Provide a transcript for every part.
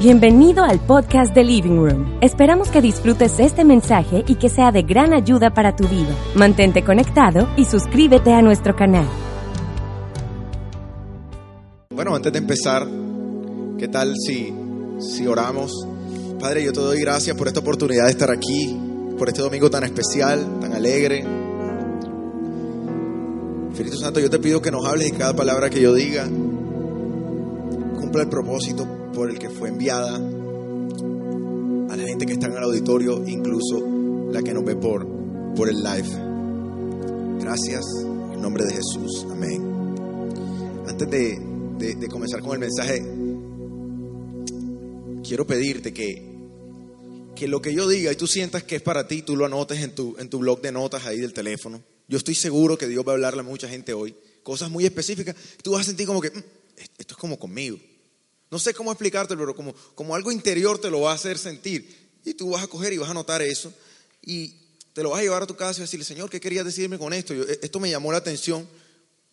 Bienvenido al podcast de Living Room. Esperamos que disfrutes este mensaje y que sea de gran ayuda para tu vida. Mantente conectado y suscríbete a nuestro canal. Bueno, antes de empezar, ¿qué tal si, si oramos? Padre, yo te doy gracias por esta oportunidad de estar aquí, por este domingo tan especial, tan alegre. Espíritu Santo, yo te pido que nos hables y cada palabra que yo diga cumpla el propósito por el que fue enviada a la gente que está en el auditorio, incluso la que nos ve por, por el live. Gracias, en nombre de Jesús. Amén. Antes de, de- de comenzar con el mensaje, quiero pedirte que, que lo que yo diga y tú sientas que es para ti, tú lo anotes en tu, en tu blog de notas ahí del teléfono. Yo estoy seguro que Dios va a hablarle a mucha gente hoy. Cosas muy específicas. Tú vas a sentir como que, "Mm, esto es como conmigo. No sé cómo explicártelo, pero como, como algo interior te lo va a hacer sentir. Y tú vas a coger y vas a anotar eso. Y te lo vas a llevar a tu casa y vas a decirle, Señor, ¿qué querías decirme con esto? Yo- esto me llamó la atención.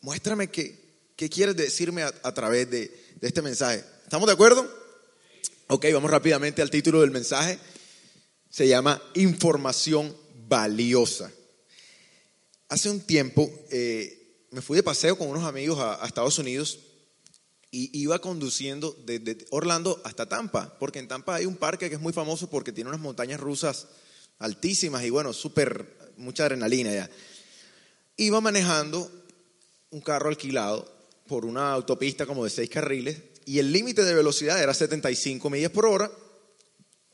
Muéstrame qué, qué quieres decirme a, través de, de este mensaje. ¿Estamos de acuerdo? Ok, vamos rápidamente al título del mensaje. Se llama Información valiosa. Hace un tiempo eh, me fui de paseo con unos amigos a Estados Unidos y iba conduciendo desde Orlando hasta Tampa, porque en Tampa hay un parque que es muy famoso porque tiene unas montañas rusas altísimas y bueno, súper, mucha adrenalina ya. Iba manejando un carro alquilado por una autopista como de seis carriles y el límite de velocidad era 75 millas por hora.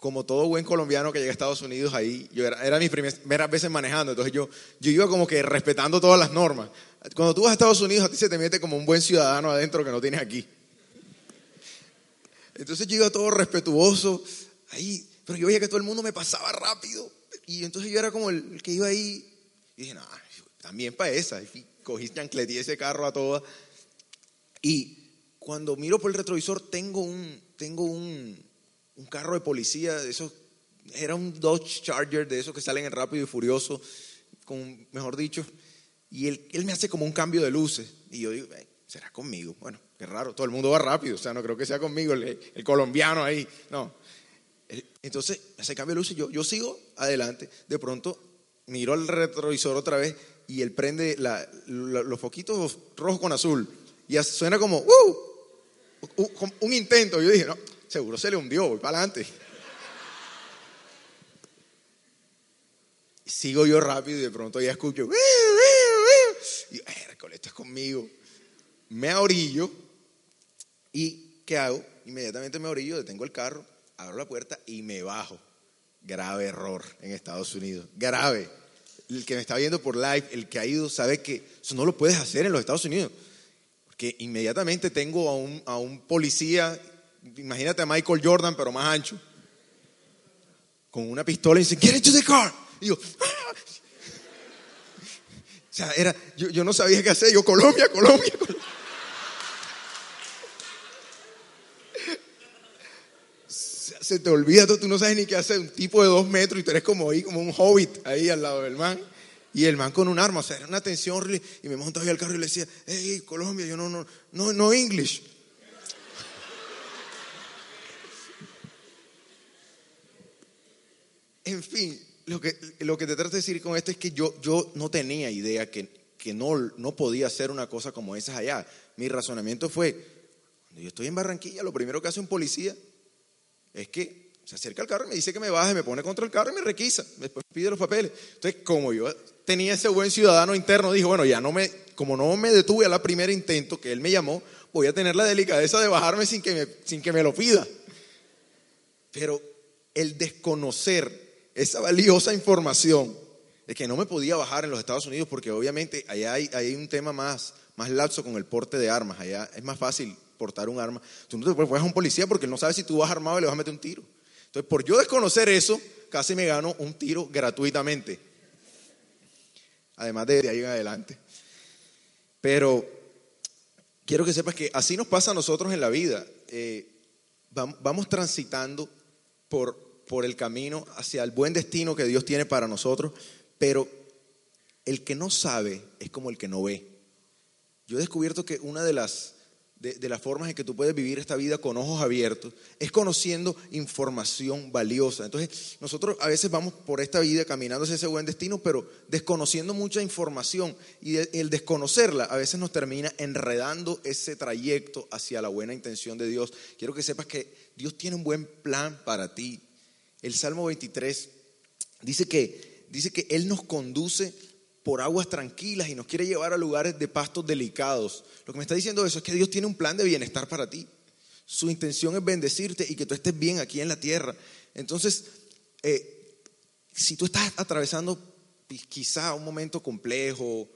Como todo buen colombiano que llega a Estados Unidos, ahí yo era, era mis primeras veces manejando, entonces yo, yo iba como que respetando todas las normas. Cuando tú vas a Estados Unidos, a ti se te mete como un buen ciudadano adentro que no tienes aquí. Entonces yo iba todo respetuoso ahí, pero yo veía que todo el mundo me pasaba rápido. Y entonces yo era como el, el que iba ahí. Y dije, no, también para esa. Y cogí chancleté ese carro a toda. Y cuando miro por el retrovisor, tengo un, tengo un, un carro de policía, de esos, era un Dodge Charger, de esos que salen en rápido y furioso, con, mejor dicho. Y él, él me hace como un cambio de luces. Y yo digo, "Ay, será conmigo. Bueno, qué raro, todo el mundo va rápido, o sea, no creo que sea conmigo, el, el colombiano ahí. No. Entonces, hace cambio de luces, yo, yo sigo adelante. De pronto, miro al retrovisor otra vez y él prende la- los foquitos rojos con azul. Y suena como, ¡uh! Un intento. Yo dije, no, seguro se le hundió, voy para adelante. Sigo yo rápido y de pronto ya escucho, y yo, "Hércules, esto es conmigo. Me ahorillo y ¿qué hago? Inmediatamente me ahorillo, detengo el carro, abro la puerta y me bajo. Grave error en Estados Unidos, grave. El que me está viendo por live, el que ha ido, sabe que eso no lo puedes hacer en los Estados Unidos. Porque inmediatamente tengo a un, a un policía, imagínate a Michael Jordan, pero más ancho, con una pistola y dice, get into the car. Y yo, "Ah". o sea, era, yo, yo no sabía qué hacer, yo, Colombia, Colombia, Colombia. Se te olvida, tú, no sabes ni qué hacer, un tipo de dos metros y tú eres como ahí, como un hobbit ahí al lado del man. Y el man con un arma, o sea, era una tensión horrible. Y me montaba ahí al carro y le decía, hey, Colombia, yo no, no, no, no English. Fin, lo que, lo que te trato de decir con esto es que yo, yo no tenía idea que, que no, no podía hacer una cosa como esa allá. Mi razonamiento fue, cuando yo estoy en Barranquilla, lo primero que hace un policía es que se acerca al carro y me dice que me baje, me pone contra el carro y me requisa, después pide los papeles. Entonces, como yo tenía ese buen ciudadano interno, dijo, bueno, ya no me, como no me detuve a la primer intento que él me llamó, voy a tener la delicadeza de bajarme sin que sin que me lo pida. Pero el desconocer esa valiosa información de que no me podía bajar en los Estados Unidos porque obviamente allá hay, hay un tema más, más lapso con el porte de armas, allá es más fácil portar un arma. Tú no te puedes a un policía porque él no sabe si tú vas armado y le vas a meter un tiro. Entonces, por yo desconocer eso, casi me gano un tiro gratuitamente. Además de, de ahí en adelante. Pero quiero que sepas que así nos pasa a nosotros en la vida. Eh, vam- vamos transitando por, por el camino hacia el buen destino que Dios tiene para nosotros, pero el que no sabe es como el que no ve. Yo he descubierto que una de las, de, de las formas en que tú puedes vivir esta vida con ojos abiertos es conociendo información valiosa. Entonces, nosotros a veces vamos por esta vida caminando hacia ese buen destino, pero desconociendo mucha información y el, desconocerla a veces nos termina enredando ese trayecto hacia la buena intención de Dios. Quiero que sepas que Dios tiene un buen plan para ti. El Salmo 23 dice que, dice que Él nos conduce por aguas tranquilas y nos quiere llevar a lugares de pastos delicados. Lo que me está diciendo eso es que Dios tiene un plan de bienestar para ti. Su intención es bendecirte y que tú estés bien aquí en la tierra. Entonces, eh, si tú estás atravesando quizá un momento complejo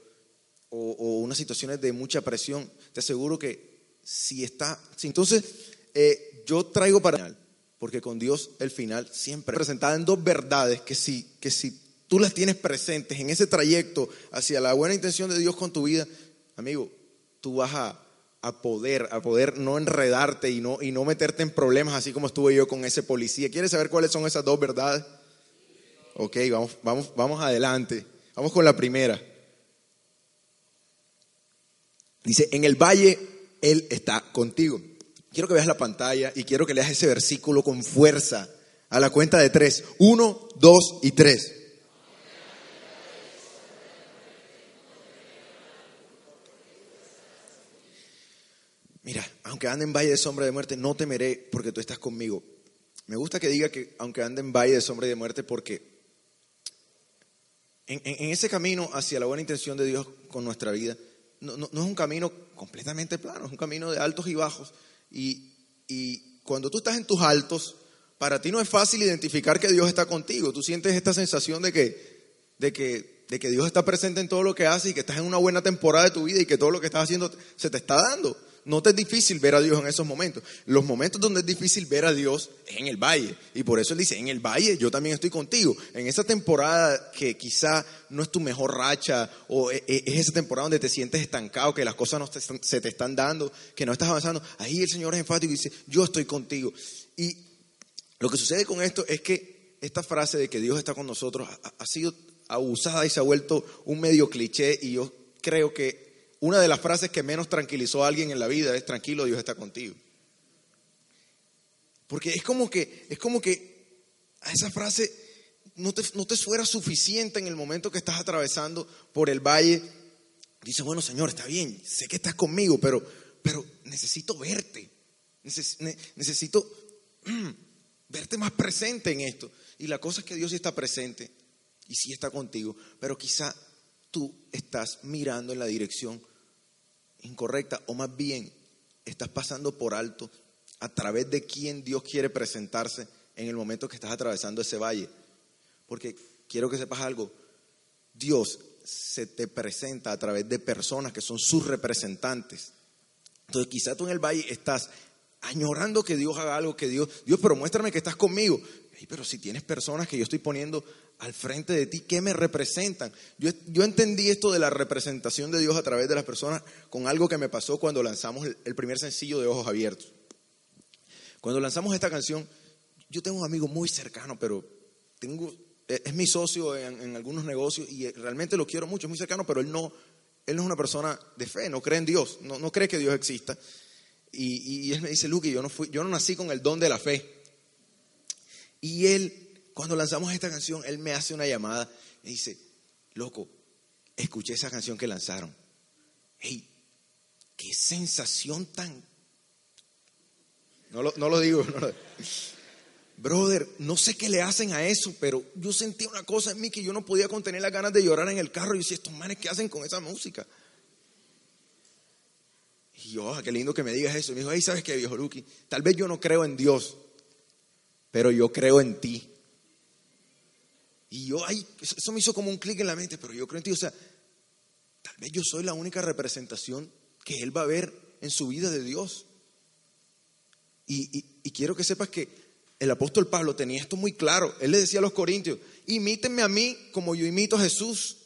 o, o, unas situaciones de mucha presión, te aseguro que si está, entonces eh, yo traigo para porque con Dios el final siempre presentada en dos verdades que si, que si tú las tienes presentes en ese trayecto hacia la buena intención de Dios con tu vida, amigo, tú vas a, a poder, a poder no enredarte y no, y no meterte en problemas así como estuve yo con ese policía. ¿Quieres saber cuáles son esas dos verdades? Ok, vamos, vamos, vamos adelante. Vamos con la primera. Dice, en el valle Él está contigo. Quiero que veas la pantalla y quiero que leas ese versículo con fuerza a la cuenta de tres. Uno, dos y tres. Mira, aunque ande en valle de sombra de muerte, no temeré porque tú estás conmigo. Me gusta que diga que aunque ande en valle de sombra de muerte, porque en, ese camino hacia la buena intención de Dios con nuestra vida, no, es un camino completamente plano, es un camino de altos y bajos. Y, cuando tú estás en tus altos, para ti no es fácil identificar que Dios está contigo. Tú sientes esta sensación de que, de que, de que Dios está presente en todo lo que haces y que estás en una buena temporada de tu vida y que todo lo que estás haciendo se te está dando. No te es difícil ver a Dios en esos momentos. Los momentos donde es difícil ver a Dios es en el valle. Y por eso Él dice, en el valle yo también estoy contigo. En esa temporada que quizá no es tu mejor racha o e, e, es esa temporada donde te sientes estancado, que las cosas no se te están dando, que no estás avanzando, ahí el Señor es enfático y dice, yo estoy contigo. Y lo que sucede con esto es que esta frase de que Dios está con nosotros ha sido abusada y se ha vuelto un medio cliché y yo creo que una de las frases que menos tranquilizó a alguien en la vida es tranquilo, Dios está contigo. Porque es como que, es como que a esa frase no te, no te fuera suficiente en el momento que estás atravesando por el valle. Dice, bueno, Señor, está bien, sé que estás conmigo, pero, pero necesito verte. necesito mm, verte más presente en esto. Y la cosa es que Dios sí está presente y sí está contigo, pero quizá tú estás mirando en la dirección incorrecta o más bien estás pasando por alto a través de quién Dios quiere presentarse en el momento que estás atravesando ese valle. Porque quiero que sepas algo, Dios se te presenta a través de personas que son sus representantes. Entonces quizá tú en el valle estás añorando que Dios haga algo, que Dios, Dios, pero muéstrame que estás conmigo. pero si tienes personas que yo estoy poniendo al frente de ti, ¿qué me representan? Yo, yo, entendí esto de la representación de Dios a través de las personas con algo que me pasó cuando lanzamos el, el primer sencillo de Ojos Abiertos. Cuando lanzamos esta canción, yo tengo un amigo muy cercano, pero tengo, es mi socio en, en, algunos negocios y realmente lo quiero mucho, es muy cercano, pero él no, él no es una persona de fe, no cree en Dios, no, no cree que Dios exista. Y, y, él me dice, Luque, yo no, fui, yo no nací con el don de la fe. Y él, cuando lanzamos esta canción, él me hace una llamada y dice, loco, escuché esa canción que lanzaron. Hey, qué sensación tan... No lo, no lo digo. Brother, no sé qué le hacen a eso, pero yo sentí una cosa en mí que yo no podía contener las ganas de llorar en el carro. Y yo decía, estos manes, ¿qué hacen con esa música? Y yo, oh, qué lindo que me digas eso. Y me dijo, hey, ¿sabes qué, viejo Luki? Tal vez yo no creo en Dios, pero yo creo en ti. Y yo, ay, eso me hizo como un clic en la mente, pero yo creo en ti. O sea, tal vez yo soy la única representación que Él va a ver en su vida de Dios. Y, y, quiero que sepas que el apóstol Pablo tenía esto muy claro. Él le decía a los corintios, imítenme a mí como yo imito a Jesús.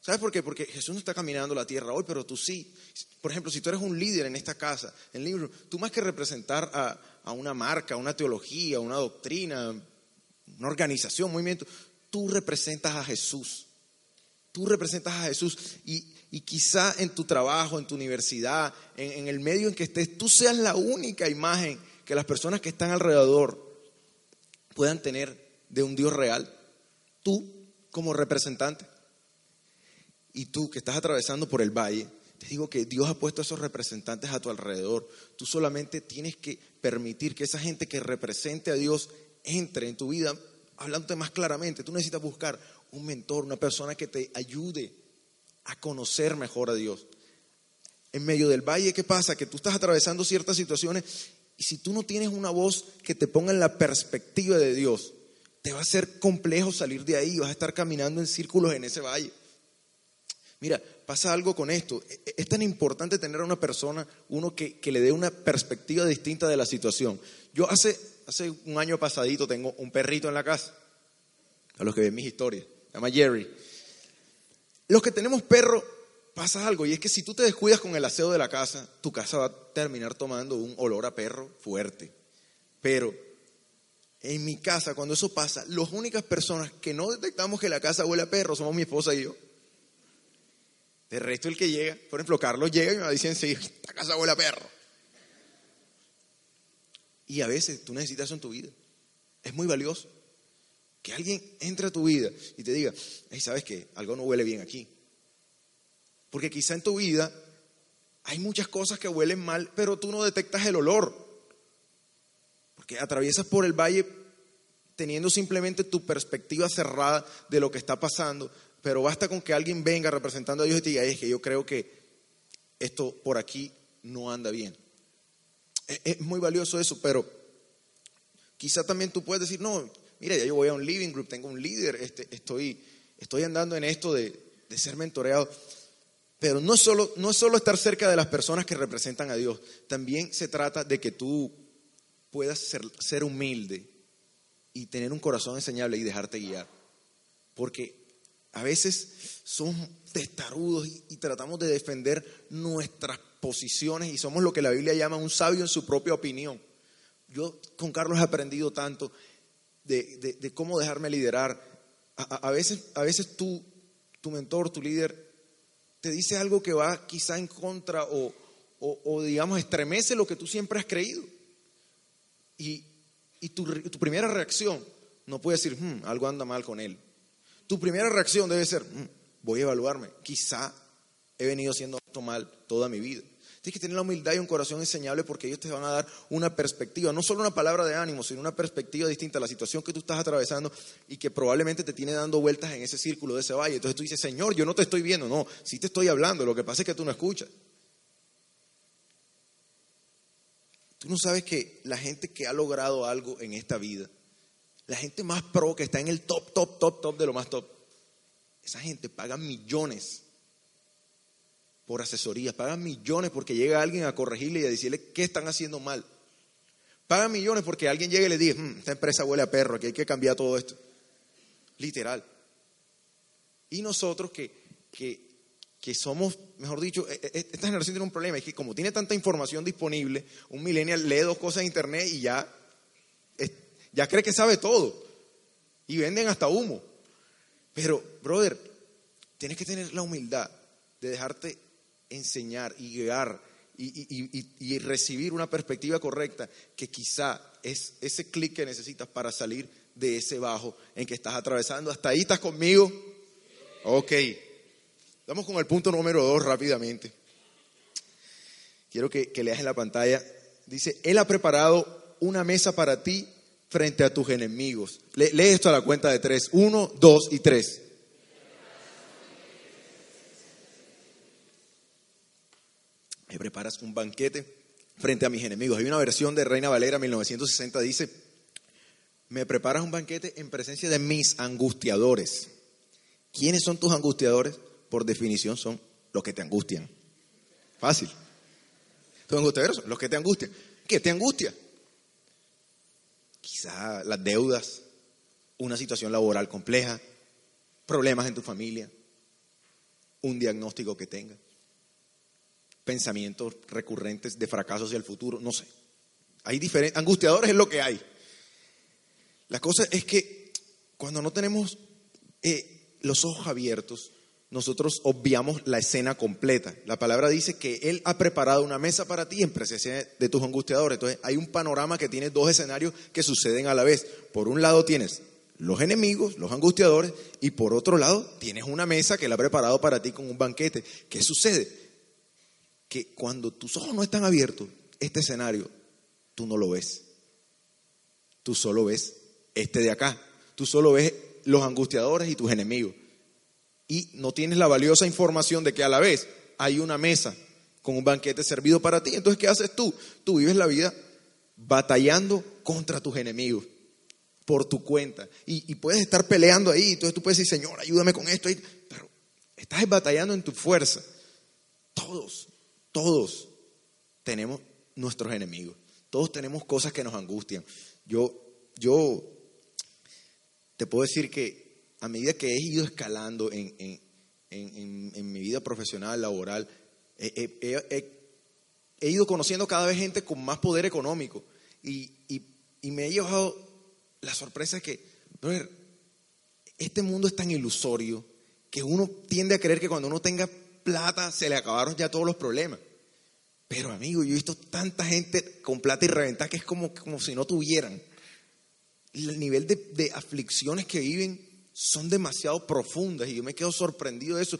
¿Sabes por qué? Porque Jesús no está caminando la tierra hoy, pero tú sí. Por ejemplo, si tú eres un líder en esta casa, en libro, tú más que representar a, a una marca, una teología, una doctrina, una organización, un movimiento, tú representas a Jesús. Tú representas a Jesús. Y, y quizá en tu trabajo, en tu universidad, en, en el medio en que estés, tú seas la única imagen que las personas que están alrededor puedan tener de un Dios real. Tú como representante. Y tú que estás atravesando por el valle, te digo que Dios ha puesto esos representantes a tu alrededor. Tú solamente tienes que permitir que esa gente que represente a Dios entre en tu vida, hablándote más claramente. Tú necesitas buscar un mentor, una persona que te ayude a conocer mejor a Dios. En medio del valle, ¿qué pasa? Que tú estás atravesando ciertas situaciones y si tú no tienes una voz que te ponga en la perspectiva de Dios, te va a ser complejo salir de ahí, vas a estar caminando en círculos en ese valle. Mira, pasa algo con esto. E, e, es tan importante tener a una persona, uno que, le dé una perspectiva distinta de la situación. Yo hace, hace un año pasadito tengo un perrito en la casa, a los que ven mis historias, se llama Jerry. Los que tenemos perro, pasa algo, y es que si tú te descuidas con el aseo de la casa, tu casa va a terminar tomando un olor a perro fuerte. Pero en mi casa, cuando eso pasa, las únicas personas que no detectamos que la casa huele a perro somos mi esposa y yo. El resto, el que llega, por ejemplo, Carlos llega y me diciendo, sí, esta casa huele a perro. Y a veces tú necesitas eso en tu vida. Es muy valioso. Que alguien entre a tu vida y te diga, hey, ¿sabes qué? Algo no huele bien aquí. Porque quizá en tu vida hay muchas cosas que huelen mal, pero tú no detectas el olor. Porque atraviesas por el valle teniendo simplemente tu perspectiva cerrada de lo que está pasando, pero basta con que alguien venga representando a Dios y te diga, es que yo creo que esto por aquí no anda bien. Es, muy valioso eso, pero quizá también tú puedes decir, no, mira, ya yo voy a un living group, tengo un líder, este, estoy, estoy andando en esto de, ser mentoreado. Pero no es, solo, no es solo estar cerca de las personas que representan a Dios, también se trata de que tú puedas ser, ser humilde y tener un corazón enseñable y dejarte guiar. Porque a veces somos testarudos y, tratamos de defender nuestras posiciones y somos lo que la Biblia llama un sabio en su propia opinión. Yo con Carlos he aprendido tanto de, cómo dejarme liderar. A, veces, a veces tú, tu mentor, tu líder, te dice algo que va quizá en contra o, digamos, estremece lo que tú siempre has creído. Y, tu, primera reacción no puede decir, hmm, algo anda mal con él tu primera reacción debe ser, mm, voy a evaluarme, quizá he venido haciendo esto mal toda mi vida. Tienes que tener la humildad y un corazón enseñable porque ellos te van a dar una perspectiva, no solo una palabra de ánimo, sino una perspectiva distinta a la situación que tú estás atravesando y que probablemente te tiene dando vueltas en ese círculo de ese valle. Entonces tú dices, Señor, yo no te estoy viendo, no, sí te estoy hablando, lo que pasa es que tú no escuchas. Tú no sabes que la gente que ha logrado algo en esta vida, la gente más pro que está en el top, top, top, top de lo más top. Esa gente paga millones por asesorías, pagan millones porque llega alguien a corregirle y a decirle qué están haciendo mal. Pagan millones porque alguien llega y le dice, hmm, esta empresa huele a perro, que hay que cambiar todo esto. Literal. Y nosotros que, que, que somos, mejor dicho, e, e, esta generación tiene un problema, es que como tiene tanta información disponible, un millennial lee dos cosas en internet y ya ya cree que sabe todo. Y venden hasta humo. Pero, brother, tienes que tener la humildad de dejarte enseñar y guiar y, recibir una perspectiva correcta que quizá es ese clic que necesitas para salir de ese bajo en que estás atravesando. ¿Hasta ahí estás conmigo? Ok. Vamos con el punto número dos rápidamente. Quiero que, que leas en la pantalla. Dice, Él ha preparado una mesa para ti frente a tus enemigos. Lee, esto a la cuenta de tres. Uno, dos y tres. Me preparas un banquete frente a mis enemigos. Hay una versión de Reina Valera 1960, dice, me preparas un banquete en presencia de mis angustiadores. ¿Quiénes son tus angustiadores? Por definición son los que te angustian. Fácil. Tus angustiadores son los que te angustian. ¿Qué te angustia? quizá las deudas, una situación laboral compleja, problemas en tu familia, un diagnóstico que tengas, pensamientos recurrentes de fracaso hacia el futuro, no sé. Hay diferentes, angustiadores es lo que hay. La cosa es que cuando no tenemos eh, los ojos abiertos, nosotros obviamos la escena completa. La palabra dice que Él ha preparado una mesa para ti en presencia de tus angustiadores. Entonces hay un panorama que tiene dos escenarios que suceden a la vez. Por un lado tienes los enemigos, los angustiadores, y por otro lado tienes una mesa que Él ha preparado para ti con un banquete. ¿Qué sucede? Que cuando tus ojos no están abiertos, este escenario, tú no lo ves. Tú solo ves este de acá. Tú solo ves los angustiadores y tus enemigos y no tienes la valiosa información de que a la vez hay una mesa con un banquete servido para ti. Entonces, ¿qué haces tú? Tú vives la vida batallando contra tus enemigos por tu cuenta. Y, puedes estar peleando ahí. Entonces tú puedes decir, Señor, ayúdame con esto. Pero estás batallando en tu fuerza. Todos, todos tenemos nuestros enemigos. Todos tenemos cosas que nos angustian. Yo, yo te puedo decir que a medida que he ido escalando en, mi vida profesional, laboral, he, ido conociendo cada vez gente con más poder económico y, me he llevado la sorpresa de que, este mundo es tan ilusorio que uno tiende a creer que cuando uno tenga plata se le acabaron ya todos los problemas. Pero amigo, yo he visto tanta gente con plata y reventada que es como, como si no tuvieran. El nivel de, de aflicciones que viven son demasiado profundas y yo me quedo sorprendido de eso.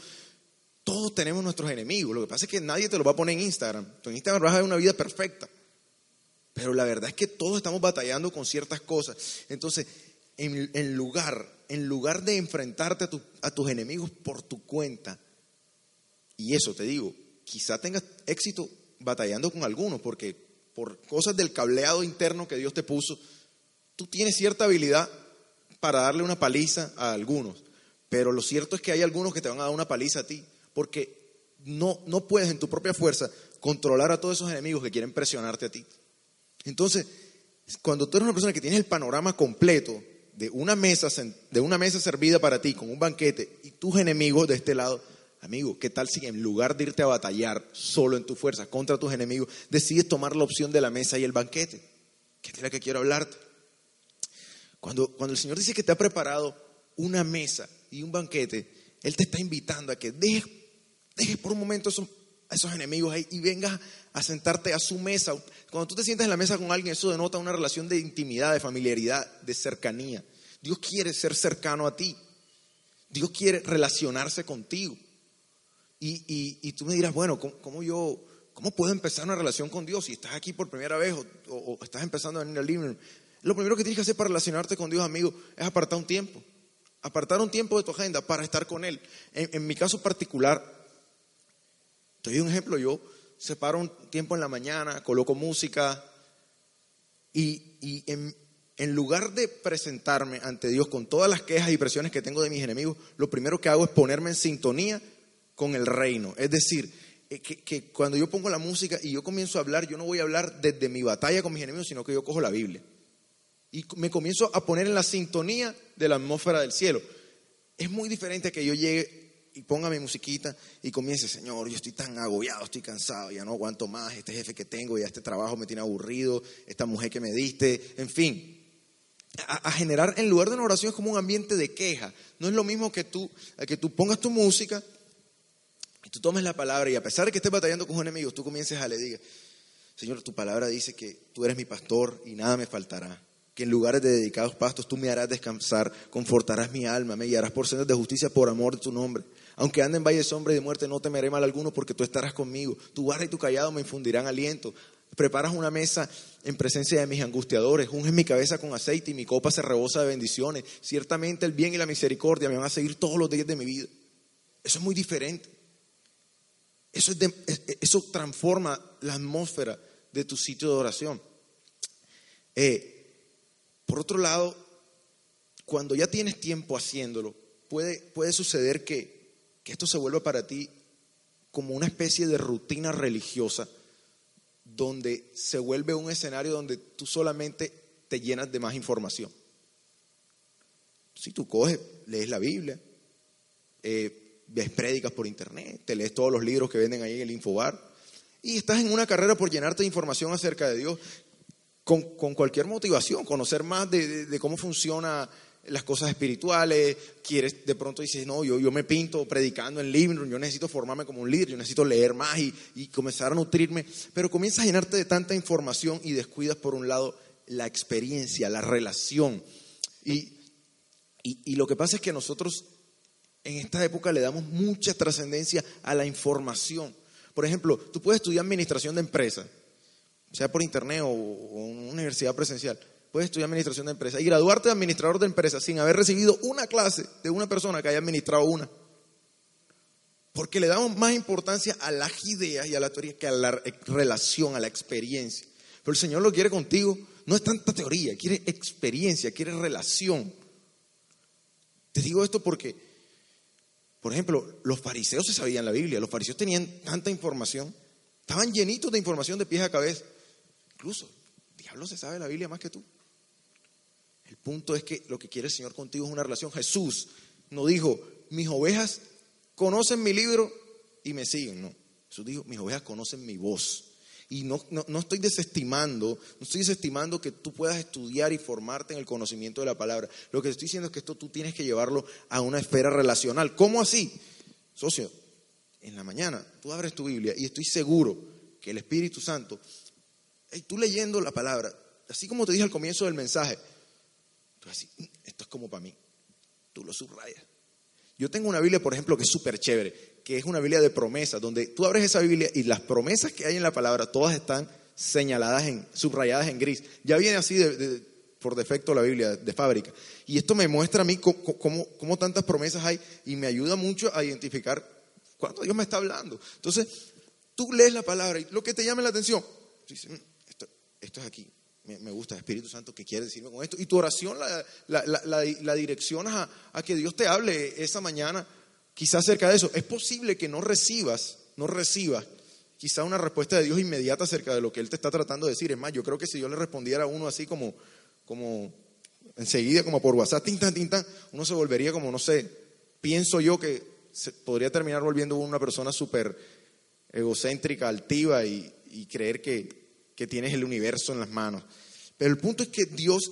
Todos tenemos nuestros enemigos. Lo que pasa es que nadie te lo va a poner en Instagram. En Instagram vas a ver una vida perfecta. Pero la verdad es que todos estamos batallando con ciertas cosas. Entonces, en, lugar, en lugar de enfrentarte a, a tus enemigos por tu cuenta, y eso te digo, quizá tengas éxito batallando con algunos, porque por cosas del cableado interno que Dios te puso, tú tienes cierta habilidad para darle una paliza a algunos, pero lo cierto es que hay algunos que te van a dar una paliza a ti, porque no, no puedes en tu propia fuerza controlar a todos esos enemigos que quieren presionarte a ti. Entonces, cuando tú eres una persona que tiene el panorama completo de una mesa, de una mesa servida para ti con un banquete y tus enemigos de este lado, amigo, ¿qué tal si en lugar de irte a batallar solo en tu fuerza contra tus enemigos, decides tomar la opción de la mesa y el banquete? ¿Qué es la que quiero hablarte? Cuando, el Señor dice que te ha preparado una mesa y un banquete, Él te está invitando a que dejes, por un momento a esos enemigos ahí y vengas a sentarte a su mesa. Cuando tú te sientas en la mesa con alguien, eso denota una relación de intimidad, de familiaridad, de cercanía. Dios quiere ser cercano a ti. Dios quiere relacionarse contigo. Y, tú me dirás, bueno, ¿cómo, yo, ¿cómo puedo empezar una relación con Dios si estás aquí por primera vez o, estás empezando a venir al living lo primero que tienes que hacer para relacionarte con Dios, amigo, es apartar un tiempo. Apartar un tiempo de tu agenda para estar con Él. En, mi caso particular, te doy un ejemplo, yo separo un tiempo en la mañana, coloco música y, en, en lugar de presentarme ante Dios con todas las quejas y presiones que tengo de mis enemigos, lo primero que hago es ponerme en sintonía con el reino. Es decir, eh, que, cuando yo pongo la música y yo comienzo a hablar, yo no voy a hablar desde mi batalla con mis enemigos, sino que yo cojo la Biblia y me comienzo a poner en la sintonía de la atmósfera del cielo. Es muy diferente a que yo llegue y ponga mi musiquita y comience, Señor, yo estoy tan agobiado, estoy cansado, ya no aguanto más, este jefe que tengo, ya este trabajo me tiene aburrido, esta mujer que me diste, en fin. A, generar, en lugar de una oración, es como un ambiente de queja. No es lo mismo que tú, que tú pongas tu música tú tomes la palabra y a pesar de que estés batallando con un enemigo, tú comiences a le diga, Señor, tu palabra dice que tú eres mi pastor y nada me faltará que en lugares de dedicados pastos tú me harás descansar, confortarás mi alma, me guiarás por sendas de justicia por amor de tu nombre. Aunque ande en valle sombra y de muerte, no temeré mal alguno porque tú estarás conmigo. Tu barra y tu callado me infundirán aliento. Preparas una mesa en presencia de mis angustiadores, unges mi cabeza con aceite y mi copa se rebosa de bendiciones. Ciertamente el bien y la misericordia me van a seguir todos los días de mi vida. Eso es muy diferente. Eso, eso transforma la atmósfera de tu sitio de oración. Eh, por otro lado, cuando ya tienes tiempo haciéndolo, puede, puede suceder que, que esto se vuelva para ti como una especie de rutina religiosa donde se vuelve un escenario donde tú solamente te llenas de más información. Si tú coges, lees la Biblia, eh, ves prédicas por internet, te lees todos los libros que venden ahí en el Infobar y estás en una carrera por llenarte de información acerca de Dios, con, cualquier motivación, conocer más de, cómo funciona las cosas espirituales, quieres, de pronto dices, no, yo, yo me pinto predicando en living room, yo necesito formarme como un líder, yo necesito leer más y, y comenzar a nutrirme, pero comienzas a llenarte de tanta información y descuidas por un lado la experiencia, la relación. Y, y, y lo que pasa es que nosotros en esta época le damos mucha trascendencia a la información. Por ejemplo, tú puedes estudiar administración de empresas, sea por internet o, en una universidad presencial puedes estudiar administración de empresas y graduarte de administrador de empresas sin haber recibido una clase de una persona que haya administrado una. Porque le damos más importancia a las ideas y a la teoría que a la relación, a la experiencia. Pero el Señor lo quiere contigo. No es tanta teoría, quiere experiencia, quiere relación. Te digo esto porque, por ejemplo, los fariseos se sabían la Biblia, los fariseos tenían tanta información, estaban llenitos de información de pies a cabeza. Incluso, diablo se sabe la Biblia más que tú. El punto es que lo que quiere el Señor contigo es una relación. Jesús no dijo, mis ovejas conocen mi libro y me siguen. No, Jesús dijo, mis ovejas conocen mi voz. Y no, no, estoy desestimando, no estoy desestimando que tú puedas estudiar y formarte en el conocimiento de la palabra. Lo que estoy diciendo es que esto tú tienes que llevarlo a una esfera relacional. ¿Cómo así? Socio, en la mañana tú abres tu Biblia y estoy seguro que el Espíritu Santo, tú leyendo la palabra, así como te dije al comienzo del mensaje, Tú vas mm, esto es como para mí. Tú lo subrayas. Yo tengo una Biblia, por ejemplo, que es súper chévere, que es una Biblia de promesas, donde tú abres esa Biblia y las promesas que hay en la palabra, todas están señaladas, en, subrayadas en gris. Ya viene así por defecto la Biblia de fábrica. Y esto me muestra a mí cómo, tantas promesas hay y me ayuda mucho a identificar cuándo Dios me está hablando. Entonces, tú lees la palabra y lo que te llama la atención, dices, mm, esto es aquí, me, gusta, Espíritu Santo, ¿qué quiere decirme con esto? Y tu oración la, la, direccionas a, que Dios te hable esa mañana, quizás acerca de eso. Es posible que no recibas, no recibas quizá una respuesta de Dios inmediata acerca de lo que Él te está tratando de decir. Es más, yo creo que si yo le respondiera a uno así como, como enseguida, como por WhatsApp, tinta, tinta, uno se volvería como, no sé, pienso yo que se podría terminar volviendo una persona súper egocéntrica, altiva y creer que, que tienes el universo en las manos. Pero el punto es que Dios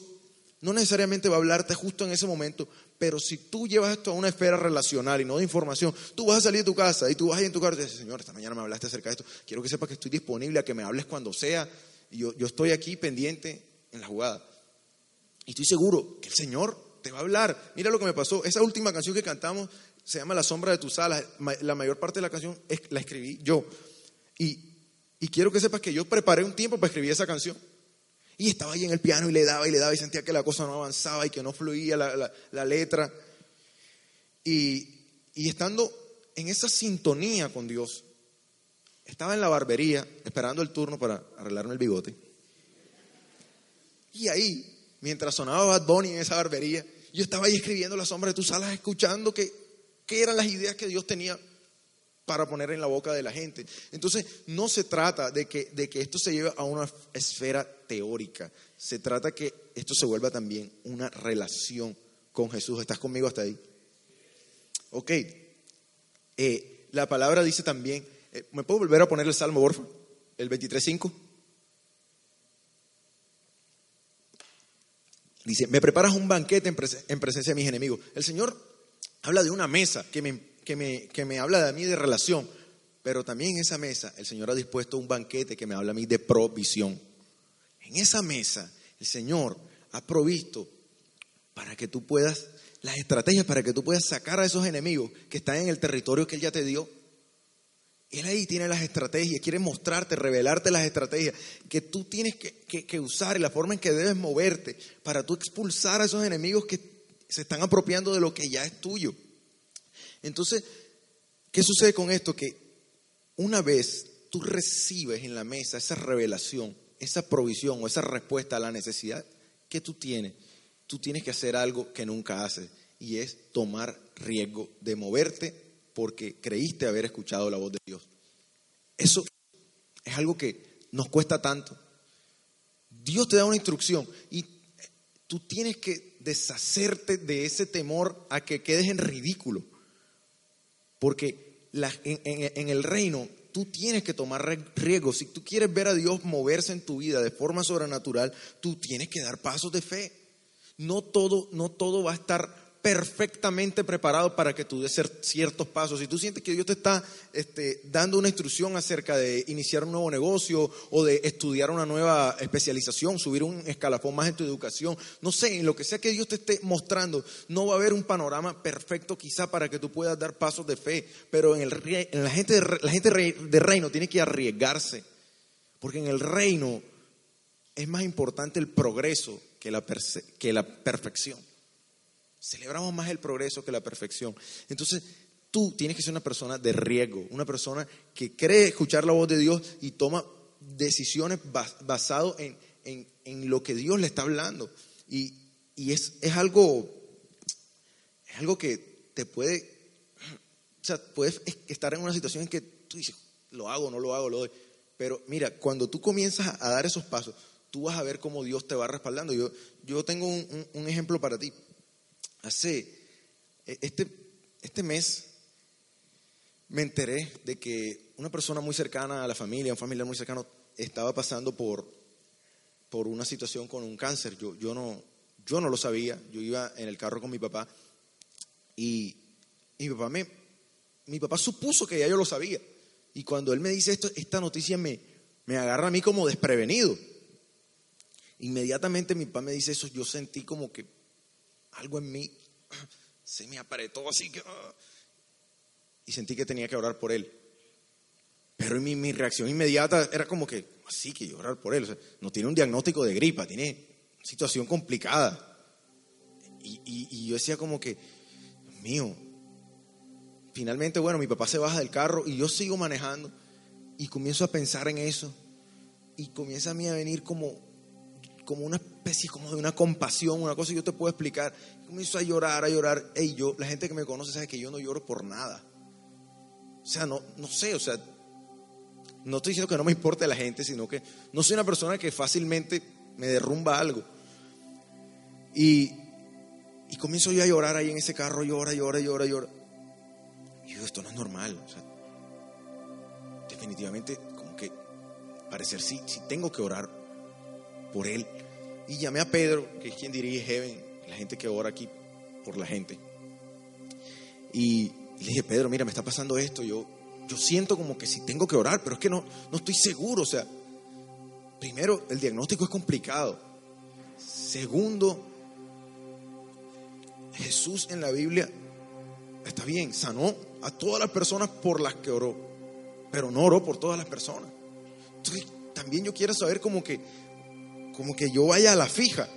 no necesariamente va a hablarte justo en ese momento, pero si tú llevas esto a una esfera relacional y no de información, tú vas a salir de tu casa y tú vas a ir en tu casa y dices, Señor, esta mañana me hablaste acerca de esto, quiero que sepas que estoy disponible a que me hables cuando sea, y yo, yo estoy aquí pendiente en la jugada. Y estoy seguro que el Señor te va a hablar. Mira lo que me pasó, esa última canción que cantamos se llama La sombra de tus alas, la mayor parte de la canción la escribí yo. Y y quiero que sepas que yo preparé un tiempo para escribir esa canción. Y estaba ahí en el piano y le daba y le daba y sentía que la cosa no avanzaba y que no fluía la, letra. Y, y estando en esa sintonía con Dios, estaba en la barbería esperando el turno para arreglarme el bigote. Y ahí, mientras sonaba Bad Bunny en esa barbería, yo estaba ahí escribiendo La sombra de tus alas, escuchando qué eran las ideas que Dios tenía para poner en la boca de la gente. Entonces, no se trata de que, de que esto se lleve a una esfera teórica, se trata que esto se vuelva también una relación con Jesús. ¿Estás conmigo hasta ahí? Ok. Eh, la palabra dice también, eh, ¿me puedo volver a poner el Salmo, porfa? El 23.5. Dice, me preparas un banquete en, en presencia de mis enemigos. El Señor habla de una mesa que me que me, que me habla de mí de relación, pero también en esa mesa el Señor ha dispuesto un banquete que me habla a mí de provisión. En esa mesa el Señor ha provisto para que tú puedas, las estrategias para que tú puedas sacar a esos enemigos que están en el territorio que Él ya te dio. Él ahí tiene las estrategias, quiere mostrarte, revelarte las estrategias que tú tienes que, que, usar y la forma en que debes moverte para tú expulsar a esos enemigos que se están apropiando de lo que ya es tuyo. Entonces, ¿qué sucede con esto? Que una vez tú recibes en la mesa esa revelación, esa provisión o esa respuesta a la necesidad que tú tienes, tú tienes que hacer algo que nunca haces y es tomar riesgo de moverte porque creíste haber escuchado la voz de Dios. Eso es algo que nos cuesta tanto. Dios te da una instrucción y tú tienes que deshacerte de ese temor a que quedes en ridículo. Porque en, el reino tú tienes que tomar riesgos. Si tú quieres ver a Dios moverse en tu vida de forma sobrenatural, tú tienes que dar pasos de fe. no todo, no todo va a estar perfectamente preparado para que tú des ciertos pasos. Si tú sientes que Dios te está este, dando una instrucción acerca de iniciar un nuevo negocio o de estudiar una nueva especialización, subir un escalafón más en tu educación, no sé, en lo que sea que Dios te esté mostrando, no va a haber un panorama perfecto quizá para que tú puedas dar pasos de fe, pero en, el, en la gente, de, la gente de reino tiene que arriesgarse, porque en el reino es más importante el progreso que la, que la perfección. Celebramos más el progreso que la perfección. Entonces, tú tienes que ser una persona de riesgo, una persona que cree escuchar la voz de Dios y toma decisiones basado en, lo que Dios le está hablando. Y, es, algo, es algo que te puede, o sea, puedes estar en una situación en que tú dices, lo hago, no lo hago, lo doy. Pero mira, cuando tú comienzas a dar esos pasos, tú vas a ver cómo Dios te va respaldando. Yo, yo tengo un ejemplo para ti hace e, este, este mes me enteré de que una persona muy cercana a la familia, un familiar muy cercano, estaba pasando por, por una situación con un cáncer. Yo, yo, no, yo no lo sabía, yo iba en el carro con mi papá y, mi papá me, mi papá supuso que ya yo lo sabía. Y cuando él me dice esto, esta noticia me, me agarra a mí como desprevenido. Inmediatamente mi papá me dice eso, yo sentí como que algo en mí se me apretó así que... Ah, y sentí que tenía que orar por él. Pero mi, mi reacción inmediata era como que, así que orar por él. no tiene un diagnóstico de gripa, tiene una situación complicada. Y, y, yo decía como que, Dios mío, finalmente, bueno, mi papá se baja del carro y yo sigo manejando y comienzo a pensar en eso y comienza a mí a venir como como una especie como de una compasión, una cosa que yo te puedo explicar. Comienzo a llorar, a llorar. Ey, yo, la gente que me conoce sabe que yo no lloro por nada. O sea, no, no sé, o sea, no estoy diciendo que no me importe la gente, sino que no soy una persona que fácilmente me derrumba algo. Y, y comienzo yo a llorar ahí en ese carro, llora, llora, llora, llora. Y yo, esto no es normal. Definitivamente, como que parecer sí, sí tengo que orar por él. Y llamé a Pedro, que es quien dirige Heaven, la gente que ora aquí por la gente. Y, le dije, Pedro, mira, me está pasando esto. Yo, yo siento como que si tengo que orar, pero es que no, no estoy seguro. O sea, primero, el diagnóstico es complicado. Segundo, Jesús en la Biblia, está bien, sanó a todas las personas por las que oró, pero no oró por todas las personas. Entonces, también yo quiero saber como que como que yo vaya a la fija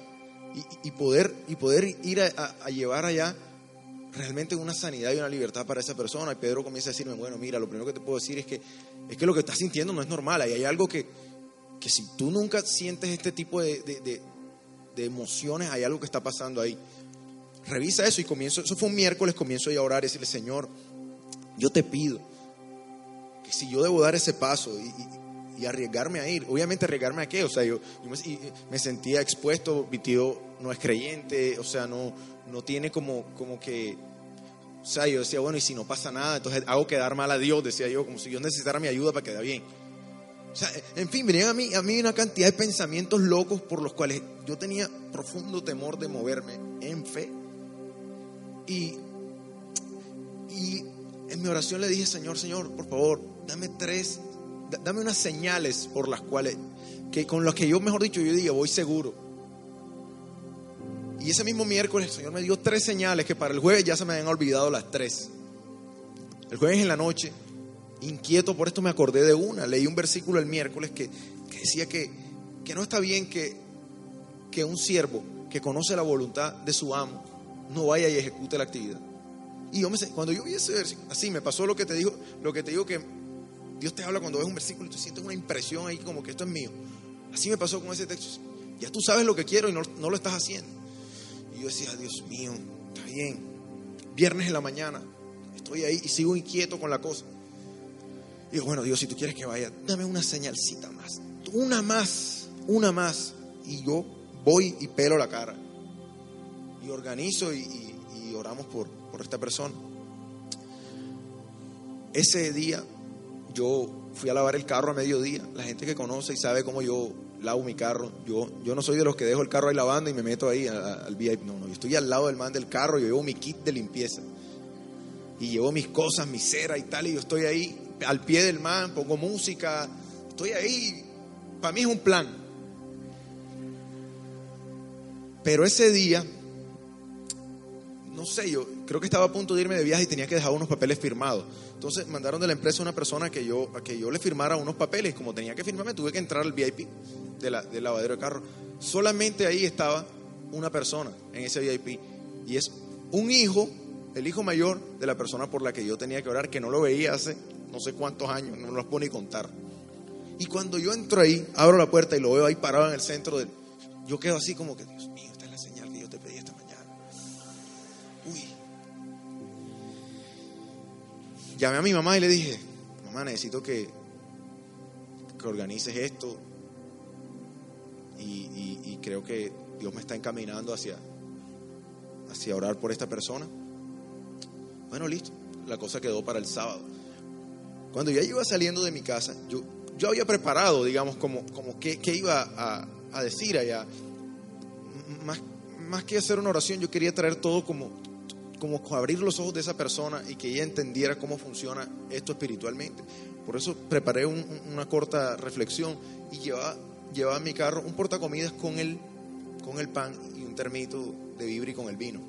y, poder, y poder ir a, llevar allá realmente una sanidad y una libertad para esa persona. Y Pedro comienza a decirme, bueno, mira, lo primero que te puedo decir es que, es que lo que estás sintiendo no es normal. Y hay algo que, que si tú nunca sientes este tipo de, de, emociones, hay algo que está pasando ahí. Revisa eso y comienzo, eso fue un miércoles, comienzo a orar y decirle, Señor, yo te pido que si yo debo dar ese paso y, y arriesgarme a ir. Obviamente arriesgarme a qué, o sea, yo, me, sentía expuesto, mi tío no es creyente, o sea, no, no tiene como, como que, o sea, yo decía, bueno, y si no pasa nada, entonces hago quedar mal a Dios, decía yo, como si yo necesitara mi ayuda para quedar bien. O sea, en fin, venían a mí, a mí una cantidad de pensamientos locos por los cuales yo tenía profundo temor de moverme en fe. Y, y en mi oración le dije, Señor, Señor, por favor, dame tres dame unas señales por las cuales, que con las que yo, mejor dicho, yo diga, voy seguro. Y ese mismo miércoles el Señor me dio tres señales que para el jueves ya se me habían olvidado las tres. El jueves en la noche, inquieto por esto, me acordé de una. Leí un versículo el miércoles que, decía que, que, no está bien que, que un siervo que conoce la voluntad de su amo no vaya y ejecute la actividad. Y yo me, cuando yo vi ese versículo, así me pasó lo que te digo, lo que te digo que Dios te habla cuando ves un versículo y tú sientes una impresión ahí como que esto es mío. Así me pasó con ese texto. Ya tú sabes lo que quiero y no, lo estás haciendo. Y yo decía, Dios mío, está bien. Viernes en la mañana, estoy ahí y sigo inquieto con la cosa. Y digo, bueno, Dios, si tú quieres que vaya, dame una señalcita más. Una más, una más. Y yo voy y pelo la cara. Y organizo y, y oramos por, por esta persona. Ese día yo fui a lavar el carro a mediodía. La gente que conoce y sabe cómo yo lavo mi carro. Yo, yo no soy de los que dejo el carro ahí lavando y me meto ahí al VIP. No, no, yo estoy al lado del man del carro, yo llevo mi kit de limpieza. Y llevo mis cosas, mi cera y tal, y yo estoy ahí al pie del man, pongo música, estoy ahí. Para mí es un plan. Pero ese día, no sé, yo creo que estaba a punto de irme de viaje y tenía que dejar unos papeles firmados. Entonces mandaron de la empresa una persona que yo, a que yo le firmara unos papeles. Como tenía que firmarme, tuve que entrar al VIP de la, del lavadero de carro. Solamente ahí estaba una persona en ese VIP. Y es un hijo, el hijo mayor de la persona por la que yo tenía que orar, que no lo veía hace no sé cuántos años, no los puedo ni contar. Y cuando yo entro ahí, abro la puerta y lo veo ahí parado en el centro del... Yo quedo así como que, Dios Llamé a mi mamá y le dije, mamá, necesito que, que organices esto. Y, creo que Dios me está encaminando hacia, hacia orar por esta persona. Bueno, listo. La cosa quedó para el sábado. Cuando ya iba saliendo de mi casa, yo, yo había preparado, digamos, como, como qué, iba a, a, decir allá. Más, más que hacer una oración, yo quería traer todo como, como abrir los ojos de esa persona y que ella entendiera cómo funciona esto espiritualmente. Por eso preparé una corta reflexión y llevaba, llevaba en mi carro un portacomidas con el, con el pan y un termito de vibri con el vino.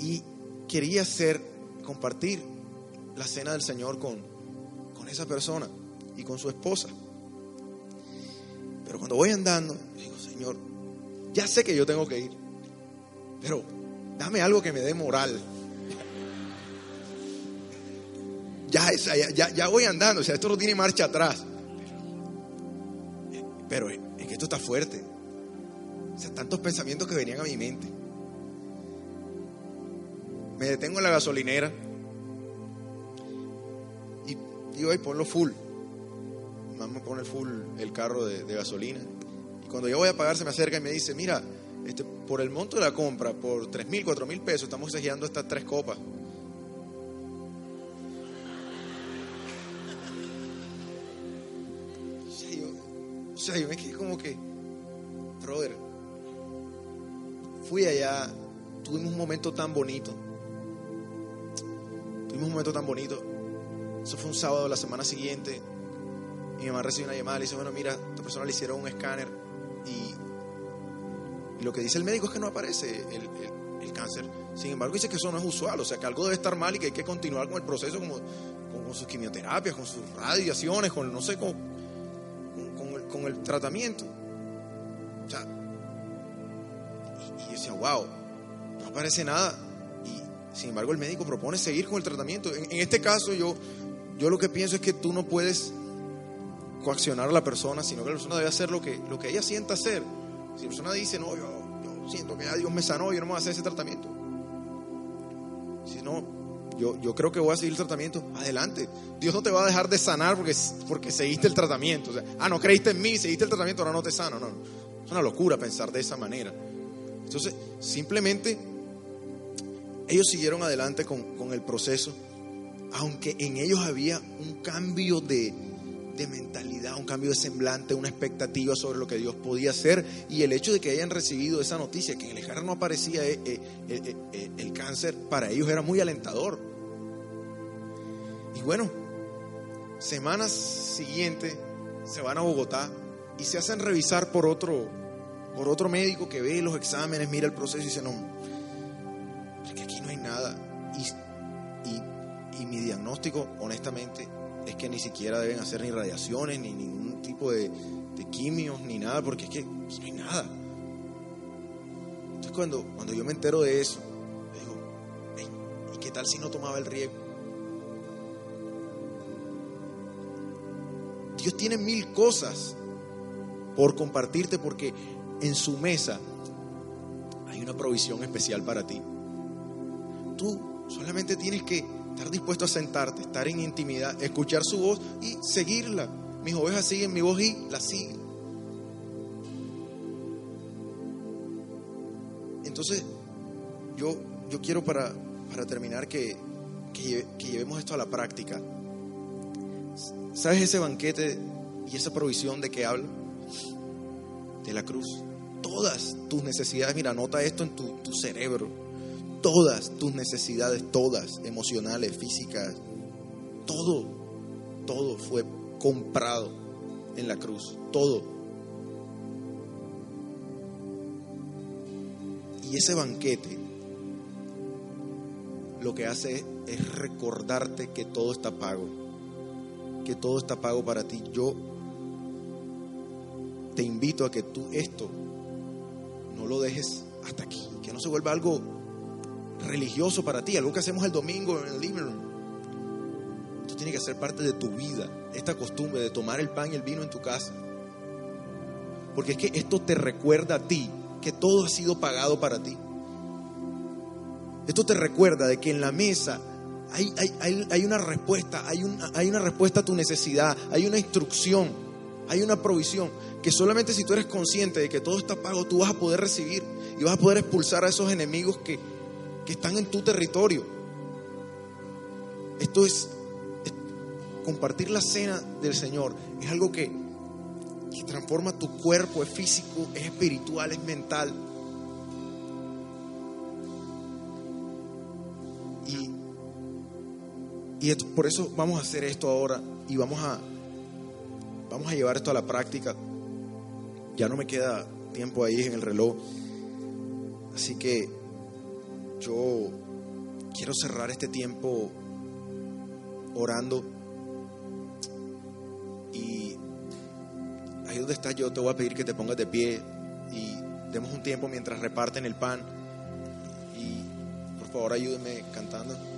Y quería hacer, compartir la cena del Señor con, con esa persona y con su esposa. Pero cuando voy andando, digo, Señor, ya sé que yo tengo que ir, pero dame algo que me dé moral. Ya, ya, voy andando, o sea, esto no tiene marcha atrás. Pero es que esto está fuerte. O sea, tantos pensamientos que venían a mi mente. Me detengo en la gasolinera y digo, ay, ponlo full. Mamá pone full el carro de, gasolina. Y cuando yo voy a pagar, se me acerca y me dice, mira, este, por el monto de la compra, por tres mil, cuatro mil pesos, estamos exagerando estas tres copas. O sea, yo, me quedé como que, brother, fui allá, tuvimos un momento tan bonito. Tuvimos un momento tan bonito. Eso fue un sábado, la semana siguiente. Mi mamá recibió una llamada y le dice, bueno, mira, esta persona le hicieron un escáner lo que dice el médico es que no aparece el, cáncer. Sin embargo, dice que eso no es usual, o sea, que algo debe estar mal y que hay que continuar con el proceso, como, con, sus quimioterapias, con sus radiaciones, con, no sé, con, con, el, el tratamiento. O sea, y, y decía, wow, no aparece nada. Sin embargo, el médico propone seguir con el tratamiento. En, este caso, yo, yo lo que pienso es que tú no puedes coaccionar a la persona, sino que la persona debe hacer lo que, lo que ella sienta hacer. Si la persona dice, no, yo, siento que ya Dios me sanó, yo no me voy a hacer ese tratamiento. Si no, yo, yo creo que voy a seguir el tratamiento, adelante. Dios no te va a dejar de sanar porque, porque seguiste el tratamiento. O sea, ah, no creíste en mí, seguiste el tratamiento, ahora no te sano. No, es una locura pensar de esa manera. Entonces, simplemente ellos siguieron adelante con, el proceso, aunque en ellos había un cambio de, mentalidad, un cambio de semblante, una expectativa sobre lo que Dios podía hacer y el hecho de que hayan recibido esa noticia, que en el Ejército no aparecía eh, eh, eh, el cáncer, para ellos era muy alentador. Y bueno, semanas siguientes se van a Bogotá y se hacen revisar por otro, por otro médico que ve los exámenes, mira el proceso y dice, no, que aquí no hay nada. Y, y, mi diagnóstico, honestamente, es que ni siquiera deben hacer ni radiaciones, ni ningún tipo de, de quimios, ni nada, porque es que no hay nada. Entonces cuando, cuando yo me entero de eso, digo, ¿y qué tal si no tomaba el riesgo? Dios tiene mil cosas por compartirte porque en su mesa hay una provisión especial para ti. Tú solamente tienes que estar dispuesto a sentarte, estar en intimidad, escuchar su voz y seguirla. Mis ovejas siguen mi voz y la siguen. Entonces, yo, yo quiero para, para terminar que, que, llevemos esto a la práctica. ¿Sabes ese banquete ¿Y esa provisión de qué habla? De la cruz. Todas tus necesidades, mira, anota esto en tu, tu cerebro. Todas tus necesidades, todas, emocionales, físicas, todo, todo fue comprado en la cruz. Todo. Y ese banquete lo que hace es, recordarte que todo está pago, que todo está pago para ti. Yo te invito a que tú esto no lo dejes hasta aquí, que no se vuelva algo religioso para ti, algo que hacemos el domingo en el living room. Esto tiene que ser parte de tu vida, esta costumbre de tomar el pan y el vino en tu casa. Porque es que esto te recuerda a ti que todo ha sido pagado para ti. Esto te recuerda de que en la mesa hay, hay, una respuesta, hay una, hay una respuesta a tu necesidad, hay una instrucción, hay una provisión, que solamente si tú eres consciente de que todo está pago, tú vas a poder recibir y vas a poder expulsar a esos enemigos que, que están en tu territorio. Esto es, compartir la cena del Señor, es algo que, que transforma tu cuerpo, es físico, es espiritual, es mental. Y por eso vamos a hacer esto ahora y vamos a, vamos a llevar esto a la práctica. Ya no me queda tiempo ahí en el reloj. Así que yo quiero cerrar este tiempo orando. Y ahí donde estás yo te voy a pedir que te pongas de pie y demos un tiempo mientras reparten el pan. Y por favor ayúdenme cantando.